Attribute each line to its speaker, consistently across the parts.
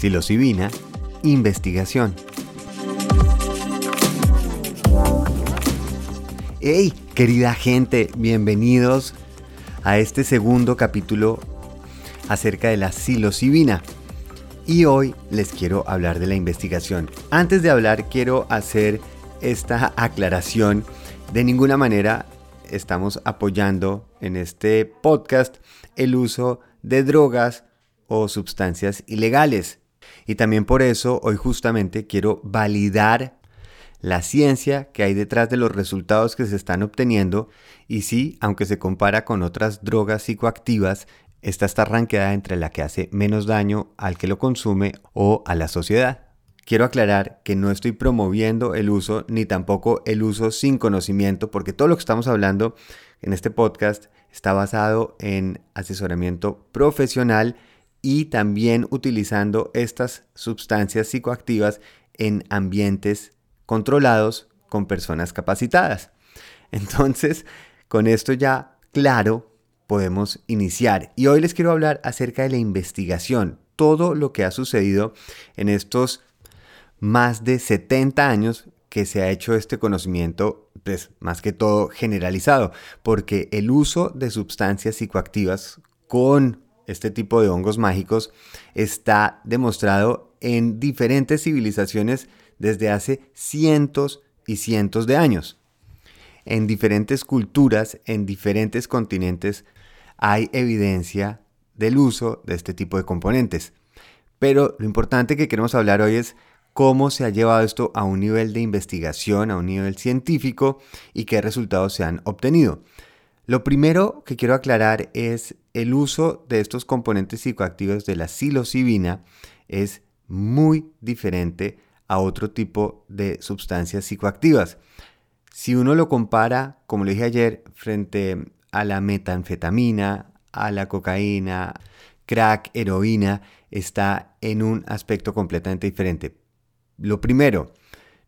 Speaker 1: Psilocibina, investigación. ¡Hey, querida gente! Bienvenidos a este segundo capítulo acerca de la psilocibina. Y hoy les quiero hablar de la investigación. Antes de hablar quiero hacer esta aclaración. De ninguna manera estamos apoyando en este podcast el uso de drogas o sustancias ilegales. Y también por eso hoy justamente quiero validar la ciencia que hay detrás de los resultados que se están obteniendo y sí, aunque se compara con otras drogas psicoactivas, esta está ranqueada entre la que hace menos daño al que lo consume o a la sociedad. Quiero aclarar que no estoy promoviendo el uso ni tampoco el uso sin conocimiento, porque todo lo que estamos hablando en este podcast está basado en asesoramiento profesional y también utilizando estas sustancias psicoactivas en ambientes controlados con personas capacitadas. Entonces, con esto ya claro, podemos iniciar. Y hoy les quiero hablar acerca de la investigación, todo lo que ha sucedido en estos más de 70 años que se ha hecho este conocimiento, pues más que todo generalizado, porque el uso de sustancias psicoactivas con este tipo de hongos mágicos está demostrado en diferentes civilizaciones desde hace cientos y cientos de años. En diferentes culturas, en diferentes continentes, hay evidencia del uso de este tipo de componentes. Pero lo importante que queremos hablar hoy es cómo se ha llevado esto a un nivel de investigación, a un nivel científico y qué resultados se han obtenido. Lo primero que quiero aclarar es el uso de estos componentes psicoactivos de la psilocibina es muy diferente a otro tipo de sustancias psicoactivas. Si uno lo compara, como le dije ayer, frente a la metanfetamina, a la cocaína, crack, heroína, está en un aspecto completamente diferente. Lo primero,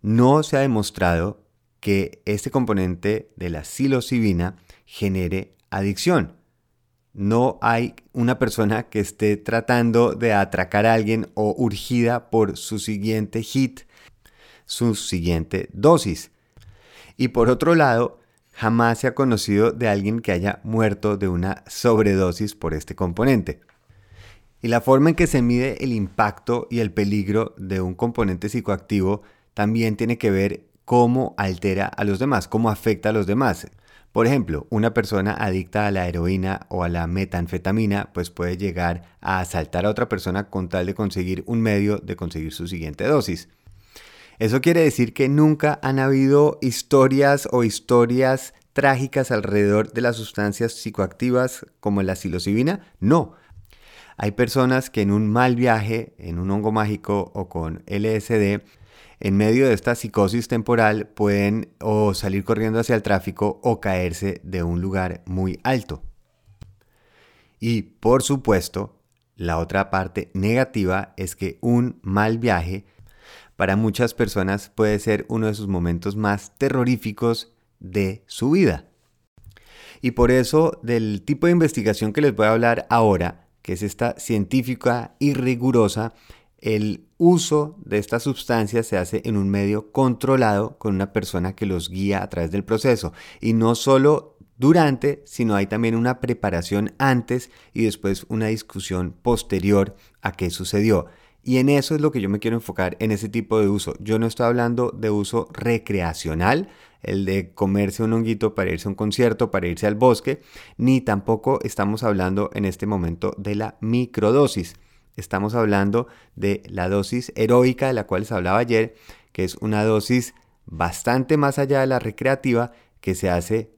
Speaker 1: no se ha demostrado que este componente de la psilocibina genere adicción. No hay una persona que esté tratando de atracar a alguien o urgida por su siguiente hit, su siguiente dosis. Y por otro lado, jamás se ha conocido de alguien que haya muerto de una sobredosis por este componente. Y la forma en que se mide el impacto y el peligro de un componente psicoactivo también tiene que ver cómo altera a los demás, cómo afecta a los demás. Por ejemplo, una persona adicta a la heroína o a la metanfetamina pues puede llegar a asaltar a otra persona con tal de conseguir un medio de conseguir su siguiente dosis. Eso quiere decir que nunca han habido historias o historias trágicas alrededor de las sustancias psicoactivas como la psilocibina. No. Hay personas que en un mal viaje, en un hongo mágico o con LSD, en medio de esta psicosis temporal pueden o salir corriendo hacia el tráfico o caerse de un lugar muy alto. Y por supuesto, la otra parte negativa es que un mal viaje para muchas personas puede ser uno de sus momentos más terroríficos de su vida. Y por eso del tipo de investigación que les voy a hablar ahora, que es esta científica y rigurosa, el uso de estas sustancias se hace en un medio controlado con una persona que los guía a través del proceso. Y no solo durante, sino hay también una preparación antes y después una discusión posterior a qué sucedió. Y en eso es lo que yo me quiero enfocar, en ese tipo de uso. Yo no estoy hablando de uso recreacional, el de comerse un honguito para irse a un concierto, para irse al bosque, ni tampoco estamos hablando en este momento de la microdosis. Estamos hablando de la dosis heroica de la cual les hablaba ayer, que es una dosis bastante más allá de la recreativa que se hace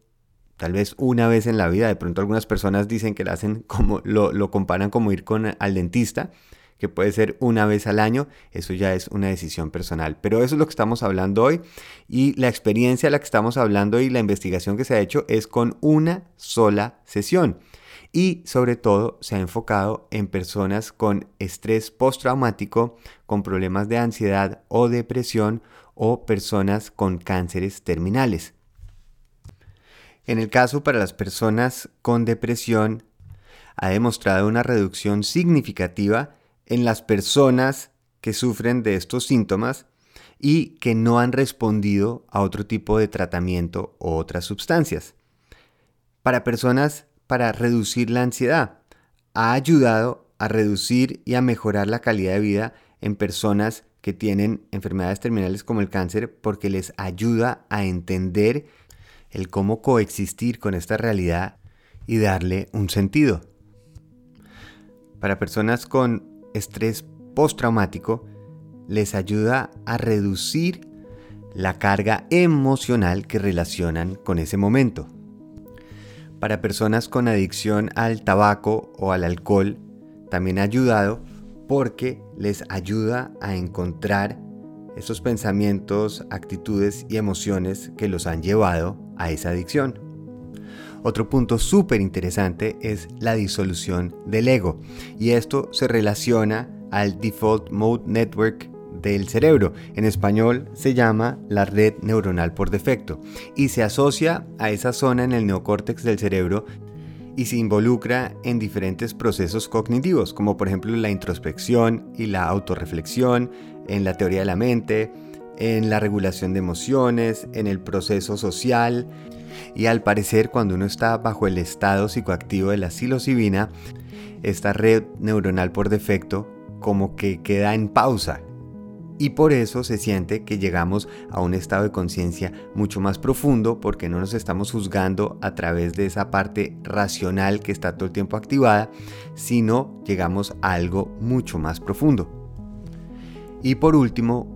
Speaker 1: tal vez una vez en la vida. De pronto algunas personas dicen que la hacen como lo, lo comparan como ir con al dentista que puede ser una vez al año, eso ya es una decisión personal. Pero eso es lo que estamos hablando hoy y la experiencia de la que estamos hablando y la investigación que se ha hecho es con una sola sesión. Y sobre todo se ha enfocado en personas con estrés postraumático, con problemas de ansiedad o depresión o personas con cánceres terminales. En el caso para las personas con depresión, ha demostrado una reducción significativa en las personas que sufren de estos síntomas y que no han respondido a otro tipo de tratamiento o otras sustancias. Para personas para reducir la ansiedad, ha ayudado a reducir y a mejorar la calidad de vida en personas que tienen enfermedades terminales como el cáncer porque les ayuda a entender el cómo coexistir con esta realidad y darle un sentido. Para personas con estrés postraumático, les ayuda a reducir la carga emocional que relacionan con ese momento. Para personas con adicción al tabaco o al alcohol, también ha ayudado porque les ayuda a encontrar esos pensamientos, actitudes y emociones que los han llevado a esa adicción. Otro punto súper interesante es la disolución del ego y esto se relaciona al Default Mode Network del cerebro. En español se llama la red neuronal por defecto y se asocia a esa zona en el neocórtex del cerebro y se involucra en diferentes procesos cognitivos, como por ejemplo la introspección y la autorreflexión, en la teoría de la mente, en la regulación de emociones, en el proceso social. Y al parecer, cuando uno está bajo el estado psicoactivo de la psilocibina, esta red neuronal por defecto como que queda en pausa y por eso se siente que llegamos a un estado de conciencia mucho más profundo porque no nos estamos juzgando a través de esa parte racional que está todo el tiempo activada, sino llegamos a algo mucho más profundo. Y por último,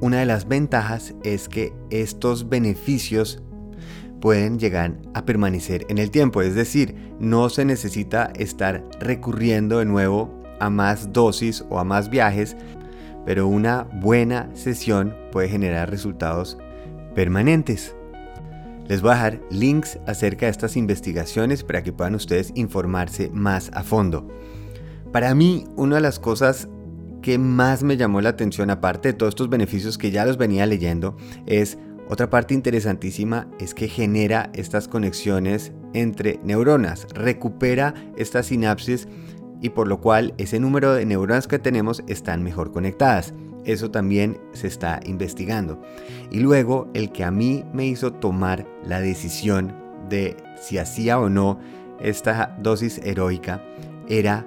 Speaker 1: una de las ventajas es que estos beneficios pueden llegar a permanecer en el tiempo, es decir, no se necesita estar recurriendo de nuevo a más dosis o a más viajes pero una buena sesión puede generar resultados permanentes. Les voy a dejar links acerca de estas investigaciones para que puedan ustedes informarse más a fondo. Para mí, una de las cosas que más me llamó la atención, aparte de todos estos beneficios que ya los venía leyendo, es otra parte interesantísima, es que genera estas conexiones entre neuronas, recupera estas sinapsis y por lo cual ese número de neuronas que tenemos están mejor conectadas. Eso también se está investigando. Y luego el que a mí me hizo tomar la decisión de si hacía o no esta dosis heroica era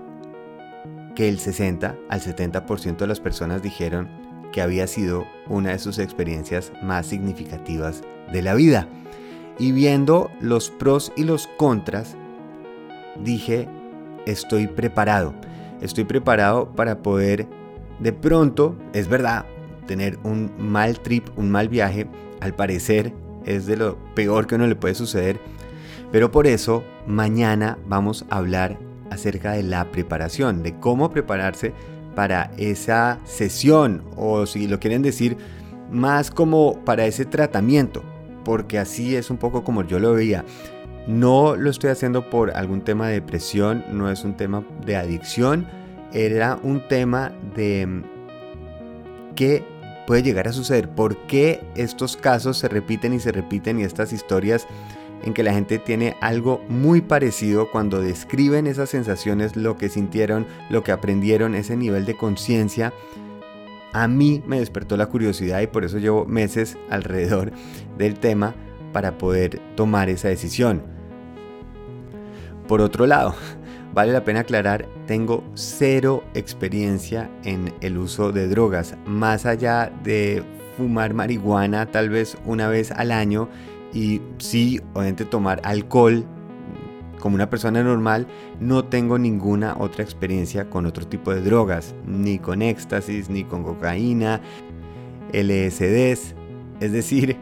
Speaker 1: que el 60 al 70% de las personas dijeron que había sido una de sus experiencias más significativas de la vida. Y viendo los pros y los contras, dije, estoy preparado. Estoy preparado para poder de pronto, es verdad, tener un mal trip, un mal viaje, al parecer es de lo peor que uno le puede suceder. Pero por eso mañana vamos a hablar acerca de la preparación, de cómo prepararse para esa sesión o si lo quieren decir más como para ese tratamiento, porque así es un poco como yo lo veía. No lo estoy haciendo por algún tema de depresión, no es un tema de adicción, era un tema de mm, qué puede llegar a suceder, por qué estos casos se repiten y se repiten y estas historias en que la gente tiene algo muy parecido cuando describen esas sensaciones, lo que sintieron, lo que aprendieron, ese nivel de conciencia. A mí me despertó la curiosidad y por eso llevo meses alrededor del tema para poder tomar esa decisión. Por otro lado, vale la pena aclarar, tengo cero experiencia en el uso de drogas, más allá de fumar marihuana tal vez una vez al año y sí, obviamente tomar alcohol como una persona normal, no tengo ninguna otra experiencia con otro tipo de drogas, ni con éxtasis, ni con cocaína, LSDs, es decir,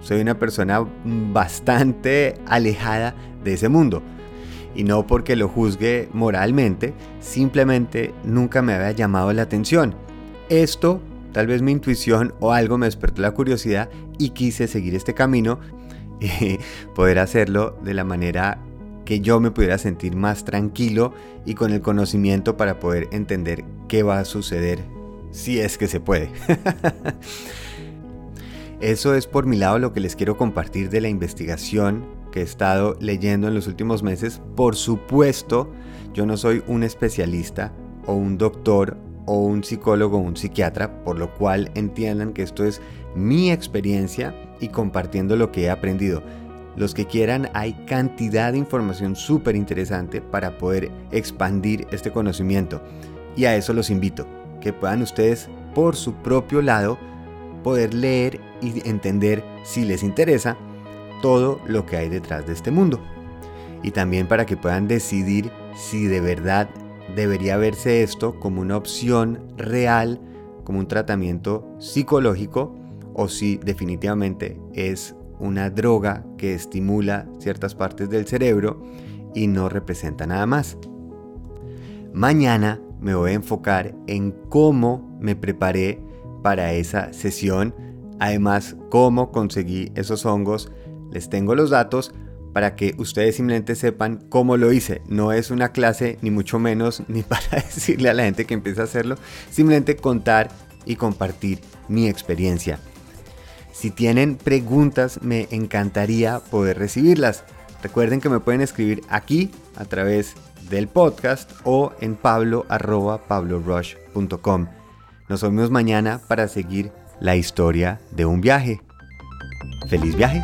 Speaker 1: soy una persona bastante alejada de ese mundo y no porque lo juzgue moralmente, simplemente nunca me había llamado la atención. Esto, tal vez mi intuición o algo me despertó la curiosidad y quise seguir este camino y poder hacerlo de la manera que yo me pudiera sentir más tranquilo y con el conocimiento para poder entender qué va a suceder si es que se puede. Eso es por mi lado lo que les quiero compartir de la investigación que he estado leyendo en los últimos meses. Por supuesto, yo no soy un especialista o un doctor o un psicólogo o un psiquiatra, por lo cual entiendan que esto es mi experiencia y compartiendo lo que he aprendido. Los que quieran, hay cantidad de información súper interesante para poder expandir este conocimiento. Y a eso los invito, que puedan ustedes por su propio lado poder leer y entender si les interesa todo lo que hay detrás de este mundo. Y también para que puedan decidir si de verdad debería verse esto como una opción real, como un tratamiento psicológico, o si definitivamente es una droga que estimula ciertas partes del cerebro y no representa nada más. Mañana me voy a enfocar en cómo me preparé para esa sesión, además cómo conseguí esos hongos. Les tengo los datos para que ustedes simplemente sepan cómo lo hice. No es una clase ni mucho menos ni para decirle a la gente que empiece a hacerlo, simplemente contar y compartir mi experiencia. Si tienen preguntas, me encantaría poder recibirlas. Recuerden que me pueden escribir aquí a través del podcast o en pablo.pablorush.com. Nos vemos mañana para seguir la historia de un viaje. ¡Feliz viaje!